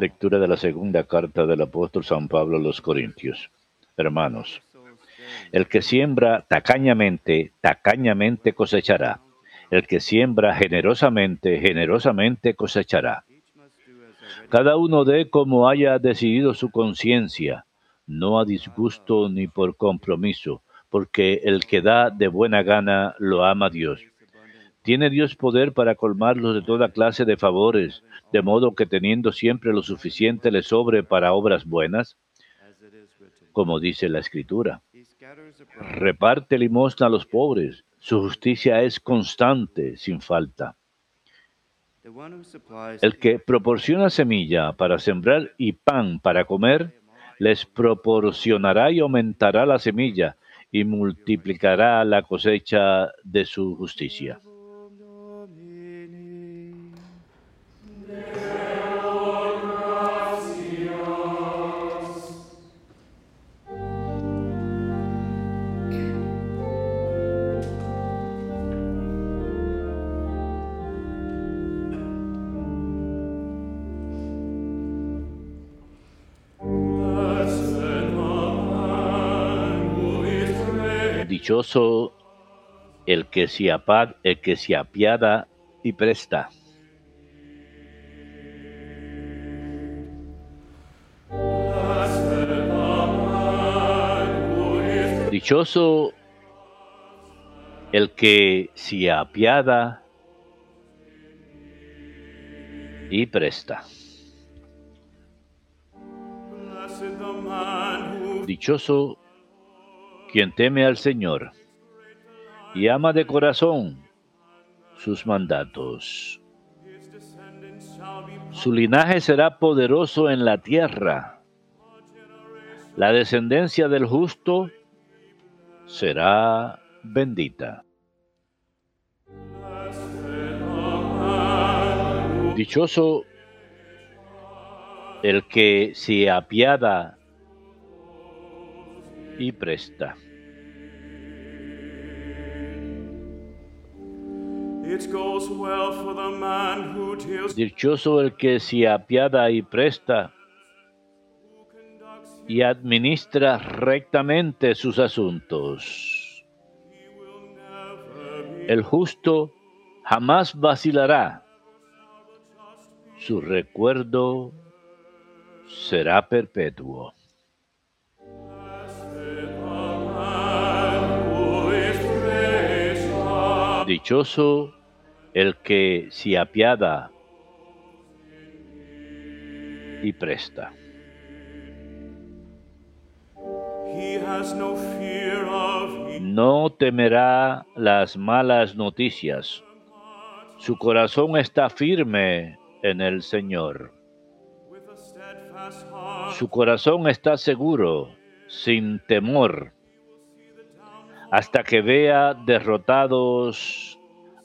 Lectura de la segunda carta del apóstol San Pablo a los Corintios. Hermanos, el que siembra tacañamente, tacañamente cosechará. El que siembra generosamente, generosamente cosechará. Cada uno dé como haya decidido su conciencia, no a disgusto ni por compromiso, porque el que da de buena gana lo ama Dios. Tiene Dios poder para colmarlos de toda clase de favores, de modo que teniendo siempre lo suficiente le sobre para obras buenas, como dice la Escritura. Reparte limosna a los pobres, su justicia es constante, sin falta. El que proporciona semilla para sembrar y pan para comer, les proporcionará y aumentará la semilla y multiplicará la cosecha de su justicia. Dichoso el que se, el que se apiada y presta. Dichoso el que se apiada y presta. Dichoso quien teme al Señor y ama de corazón sus mandatos. Su linaje será poderoso en la tierra. La descendencia del justo será bendita. Dichoso el que se apiada y presta. Dichoso el que se apiada y presta y administra rectamente sus asuntos. El justo jamás vacilará. Su recuerdo será perpetuo. Dichoso el que se apiada y presta. No temerá las malas noticias. Su corazón está firme en el Señor. Su corazón está seguro, sin temor hasta que vea derrotados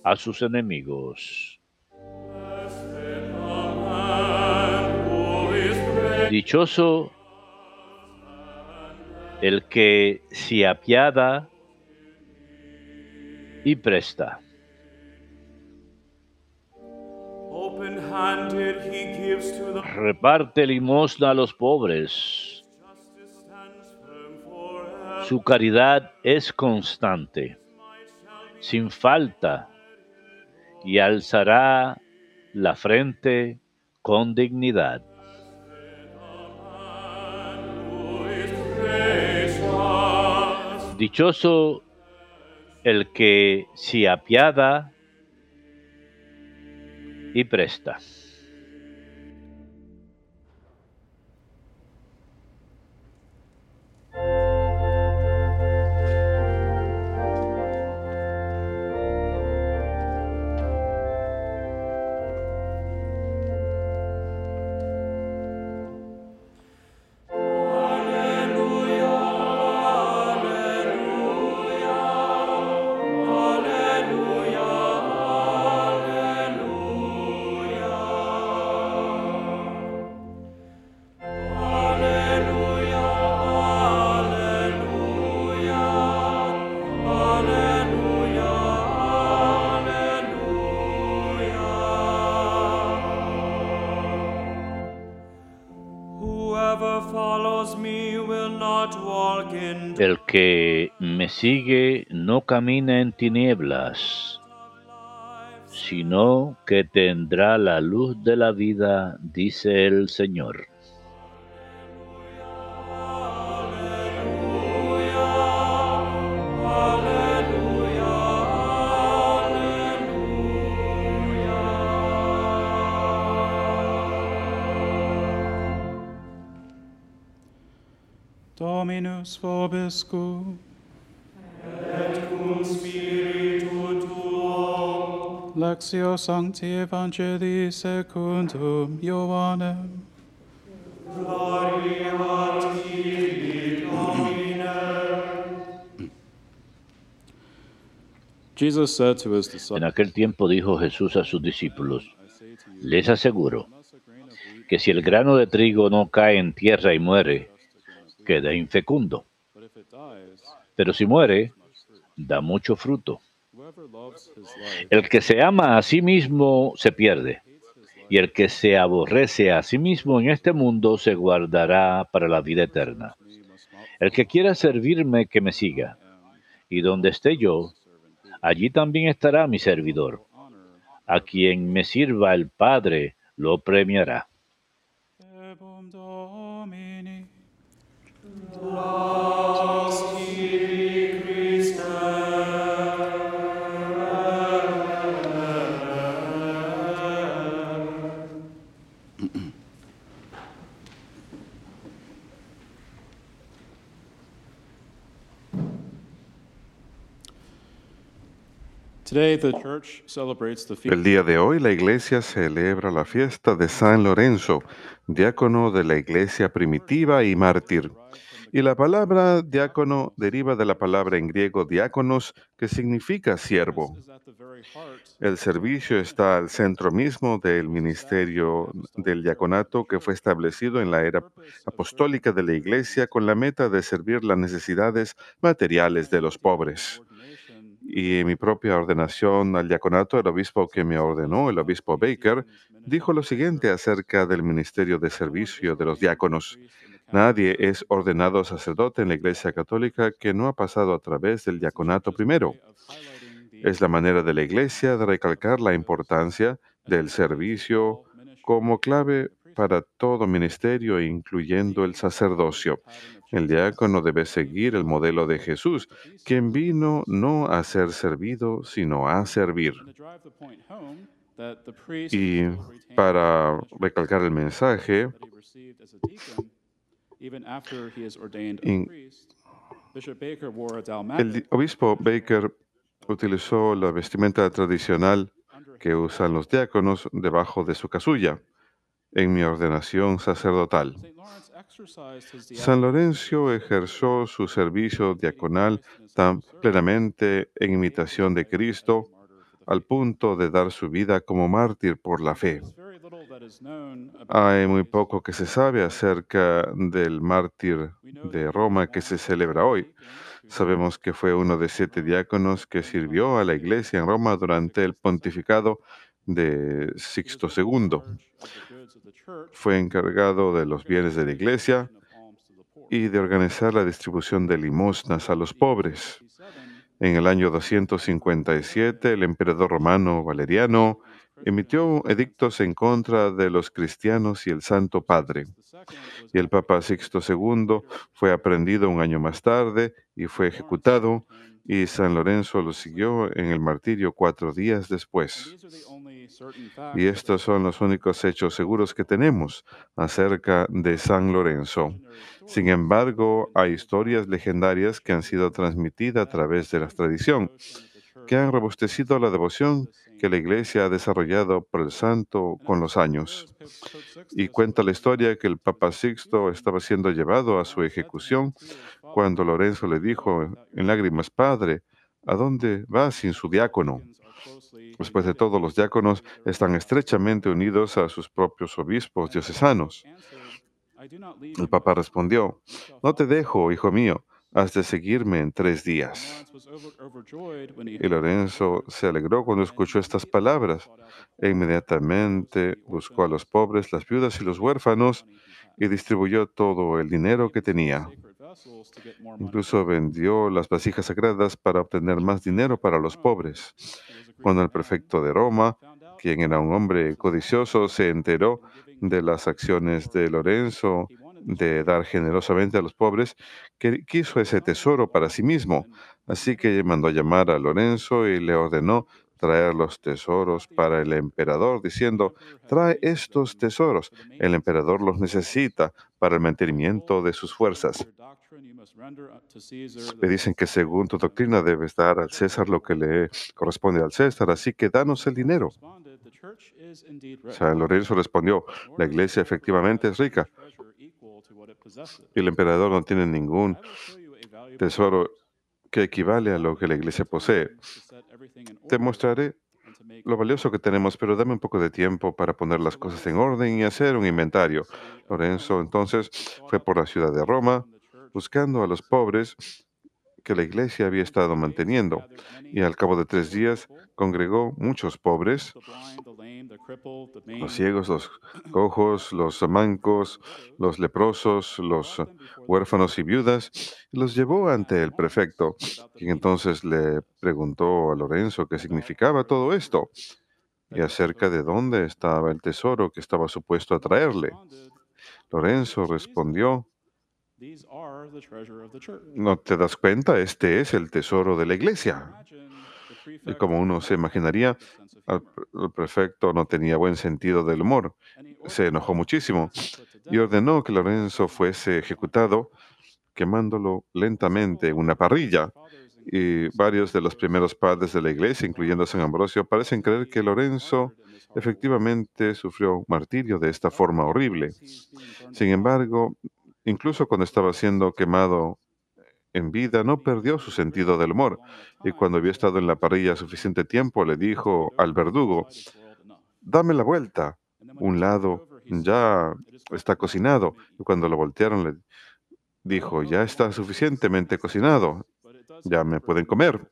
a sus enemigos. Dichoso el que se apiada y presta. Reparte limosna a los pobres su caridad es constante, sin falta, y alzará la frente con dignidad. Dichoso el que se apiada y presta. Sigue no camina en tinieblas, sino que tendrá la luz de la vida, dice el Señor. Dominus. Lectio Sancti Evangelii secundum Ioannem. Gloria a tibi, Domine. Jesus said to his En aquel tiempo dijo Jesús a sus discípulos, les aseguro que si el grano de trigo no cae en tierra y muere, queda infecundo. Pero si muere, da mucho fruto. El que se ama a sí mismo se pierde, y el que se aborrece a sí mismo en este mundo se guardará para la vida eterna. El que quiera servirme, que me siga, y donde esté yo, allí también estará mi servidor. A quien me sirva el Padre lo premiará. El día de hoy la iglesia celebra la fiesta de San Lorenzo, diácono de la iglesia primitiva y mártir. Y la palabra diácono deriva de la palabra en griego diáconos, que significa siervo. El servicio está al centro mismo del ministerio del diaconato que fue establecido en la era apostólica de la iglesia con la meta de servir las necesidades materiales de los pobres. Y mi propia ordenación al diaconato, el obispo que me ordenó, el obispo Baker, dijo lo siguiente acerca del ministerio de servicio de los diáconos. Nadie es ordenado sacerdote en la Iglesia Católica que no ha pasado a través del diaconato primero. Es la manera de la Iglesia de recalcar la importancia del servicio como clave para todo ministerio, incluyendo el sacerdocio. El diácono debe seguir el modelo de Jesús, quien vino no a ser servido, sino a servir. Y para recalcar el mensaje, el obispo Baker utilizó la vestimenta tradicional que usan los diáconos debajo de su casulla en mi ordenación sacerdotal. San Lorenzo ejerció su servicio diaconal tan plenamente en imitación de Cristo al punto de dar su vida como mártir por la fe. Hay muy poco que se sabe acerca del mártir de Roma que se celebra hoy. Sabemos que fue uno de siete diáconos que sirvió a la iglesia en Roma durante el pontificado de Sixto II. church Fue encargado de los bienes de la iglesia y de organizar la distribución de limosnas a los pobres. 57, En el año 257, el emperador romano Valeriano emitió edictos en contra de los cristianos y el Santo Padre. Y el Papa Sixto II fue aprendido un año más tarde y fue ejecutado, y San Lorenzo lo siguió en el martirio cuatro días después. Y estos son los únicos hechos seguros que tenemos acerca de San Lorenzo. Sin embargo, hay historias legendarias que han sido transmitidas a través de la tradición, que han robustecido la devoción que la Iglesia ha desarrollado por el santo con los años. Y cuenta la historia que el Papa Sixto estaba siendo llevado a su ejecución cuando Lorenzo le dijo en lágrimas, Padre, ¿a dónde va sin su diácono? Después de todo, los diáconos están estrechamente unidos a sus propios obispos diocesanos. El Papa respondió, No te dejo, hijo mío, has de seguirme en tres días. Y Lorenzo se alegró cuando escuchó estas palabras e inmediatamente buscó a los pobres, las viudas y los huérfanos y distribuyó todo el dinero que tenía. Incluso vendió las vasijas sagradas para obtener más dinero para los pobres. Cuando el prefecto de Roma, quien era un hombre codicioso, se enteró de las acciones de Lorenzo de dar generosamente a los pobres, que quiso ese tesoro para sí mismo. Así que mandó llamar a Lorenzo y le ordenó traer los tesoros para el emperador, diciendo, trae estos tesoros. El emperador los necesita para el mantenimiento de sus fuerzas. Le dicen que según tu doctrina debes dar al César lo que le corresponde al César, así que danos el dinero. San Lorenzo respondió, la iglesia efectivamente es rica. y el emperador no tiene ningún tesoro que equivale a lo que la iglesia posee. Te mostraré lo valioso que tenemos, pero dame un poco de tiempo para poner las cosas en orden y hacer un inventario. Lorenzo entonces fue por la ciudad de Roma buscando a los pobres que la iglesia había estado manteniendo, y al cabo de tres días congregó muchos pobres, los ciegos, los cojos, los mancos, los leprosos, los huérfanos y viudas, y los llevó ante el prefecto, quien entonces le preguntó a Lorenzo qué significaba todo esto y acerca de dónde estaba el tesoro que estaba supuesto a traerle. Lorenzo respondió, ¿No te das cuenta? Este es el tesoro de la iglesia. Y como uno se imaginaría, el prefecto no tenía buen sentido del humor. Se enojó muchísimo y ordenó que Lorenzo fuese ejecutado quemándolo lentamente en una parrilla. Y varios de los primeros padres de la iglesia, incluyendo San Ambrosio, parecen creer que Lorenzo efectivamente sufrió martirio de esta forma horrible. Sin embargo, Incluso cuando estaba siendo quemado en vida, no perdió su sentido del humor. Y cuando había estado en la parrilla suficiente tiempo, le dijo al verdugo, dame la vuelta. Un lado ya está cocinado. Y cuando lo voltearon, le dijo, ya está suficientemente cocinado. Ya me pueden comer.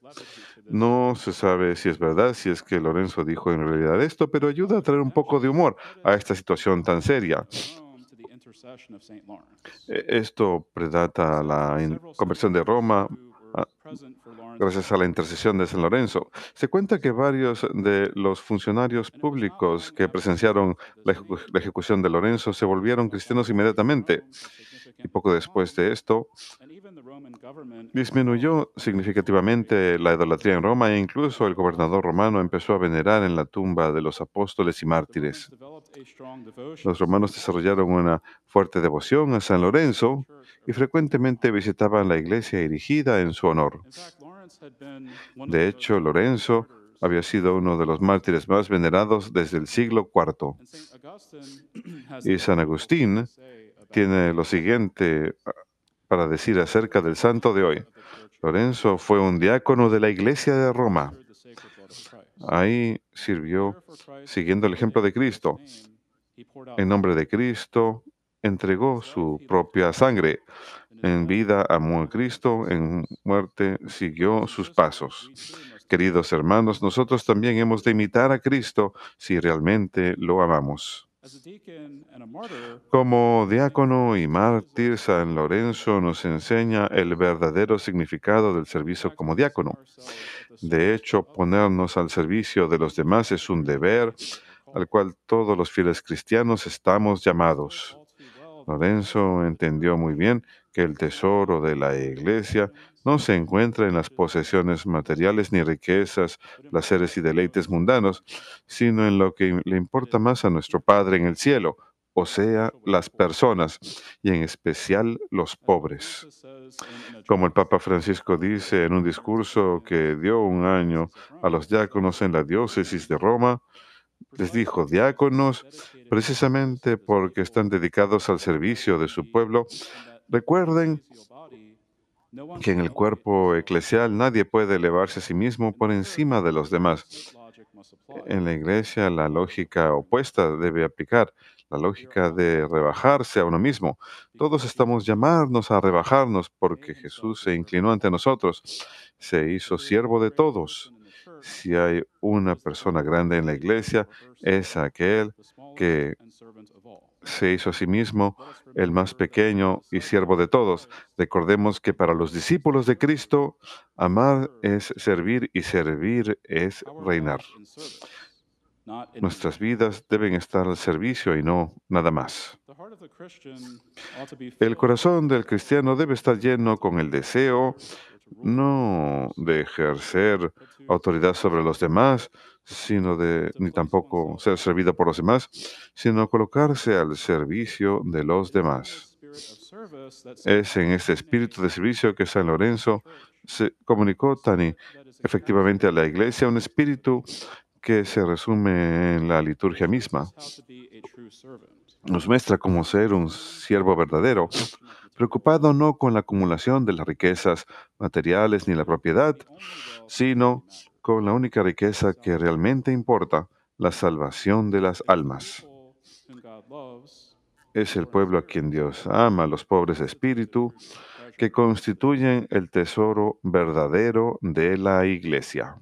No se sabe si es verdad, si es que Lorenzo dijo en realidad esto, pero ayuda a traer un poco de humor a esta situación tan seria. E, esto predata la conversión de Roma gracias a la intercesión de San Lorenzo. Se cuenta que varios de los funcionarios públicos que presenciaron la, ejecución de Lorenzo se volvieron cristianos inmediatamente. Y poco después de esto, disminuyó significativamente la idolatría en Roma e incluso el gobernador romano empezó a venerar en la tumba de los apóstoles y mártires. Los romanos desarrollaron una fuerte devoción a San Lorenzo y frecuentemente visitaban la iglesia erigida en su honor. De hecho, Lorenzo había sido uno de los mártires más venerados desde el siglo IV. Y San Agustín tiene lo siguiente ah, para decir acerca del santo de hoy. Lorenzo fue un diácono de la iglesia de Roma. Ahí sirvió siguiendo el ejemplo de Cristo. En nombre de Cristo entregó su propia sangre. En vida amó a Cristo, en muerte siguió sus pasos. Queridos hermanos, nosotros también hemos de imitar a Cristo si realmente lo amamos. Como diácono y mártir, San Lorenzo nos enseña el verdadero significado del servicio como diácono. De hecho, ponernos al servicio de los demás es un deber al cual todos los fieles cristianos estamos llamados. Lorenzo entendió muy bien que el tesoro de la iglesia no se encuentra en las posesiones materiales ni riquezas, placeres y deleites mundanos, sino en lo que le importa más a nuestro Padre en el cielo, o sea, las personas, y en especial los pobres. Como el Papa Francisco dice en un discurso que dio un año a los diáconos en la diócesis de Roma, les dijo, diáconos, precisamente porque están dedicados al servicio de su pueblo, recuerden que en el cuerpo eclesial nadie puede elevarse a sí mismo por encima de los demás. En la iglesia la lógica opuesta debe aplicar, la lógica de rebajarse a uno mismo. Todos estamos llamados a rebajarnos porque Jesús se inclinó ante nosotros, se hizo siervo de todos. Si hay una persona grande en la iglesia, es aquel que se hizo a sí mismo el más pequeño y siervo de todos. Recordemos que para los discípulos de Cristo, amar es servir y servir es reinar. Nuestras vidas deben estar al servicio y no nada más. El corazón del cristiano debe estar lleno con el deseo no de ejercer autoridad sobre los demás, sino de, ni tampoco ser servido por los demás, sino colocarse al servicio de los demás. Es en este espíritu de servicio que San Lorenzo se comunicó tan efectivamente a la iglesia, un espíritu que se resume en la liturgia misma. Nos muestra cómo ser un siervo verdadero, preocupado no con la acumulación de las riquezas materiales ni la propiedad, sino con la única riqueza que realmente importa, la salvación de las almas. Es el pueblo a quien Dios ama, los pobres de espíritu, que constituyen el tesoro verdadero de la iglesia.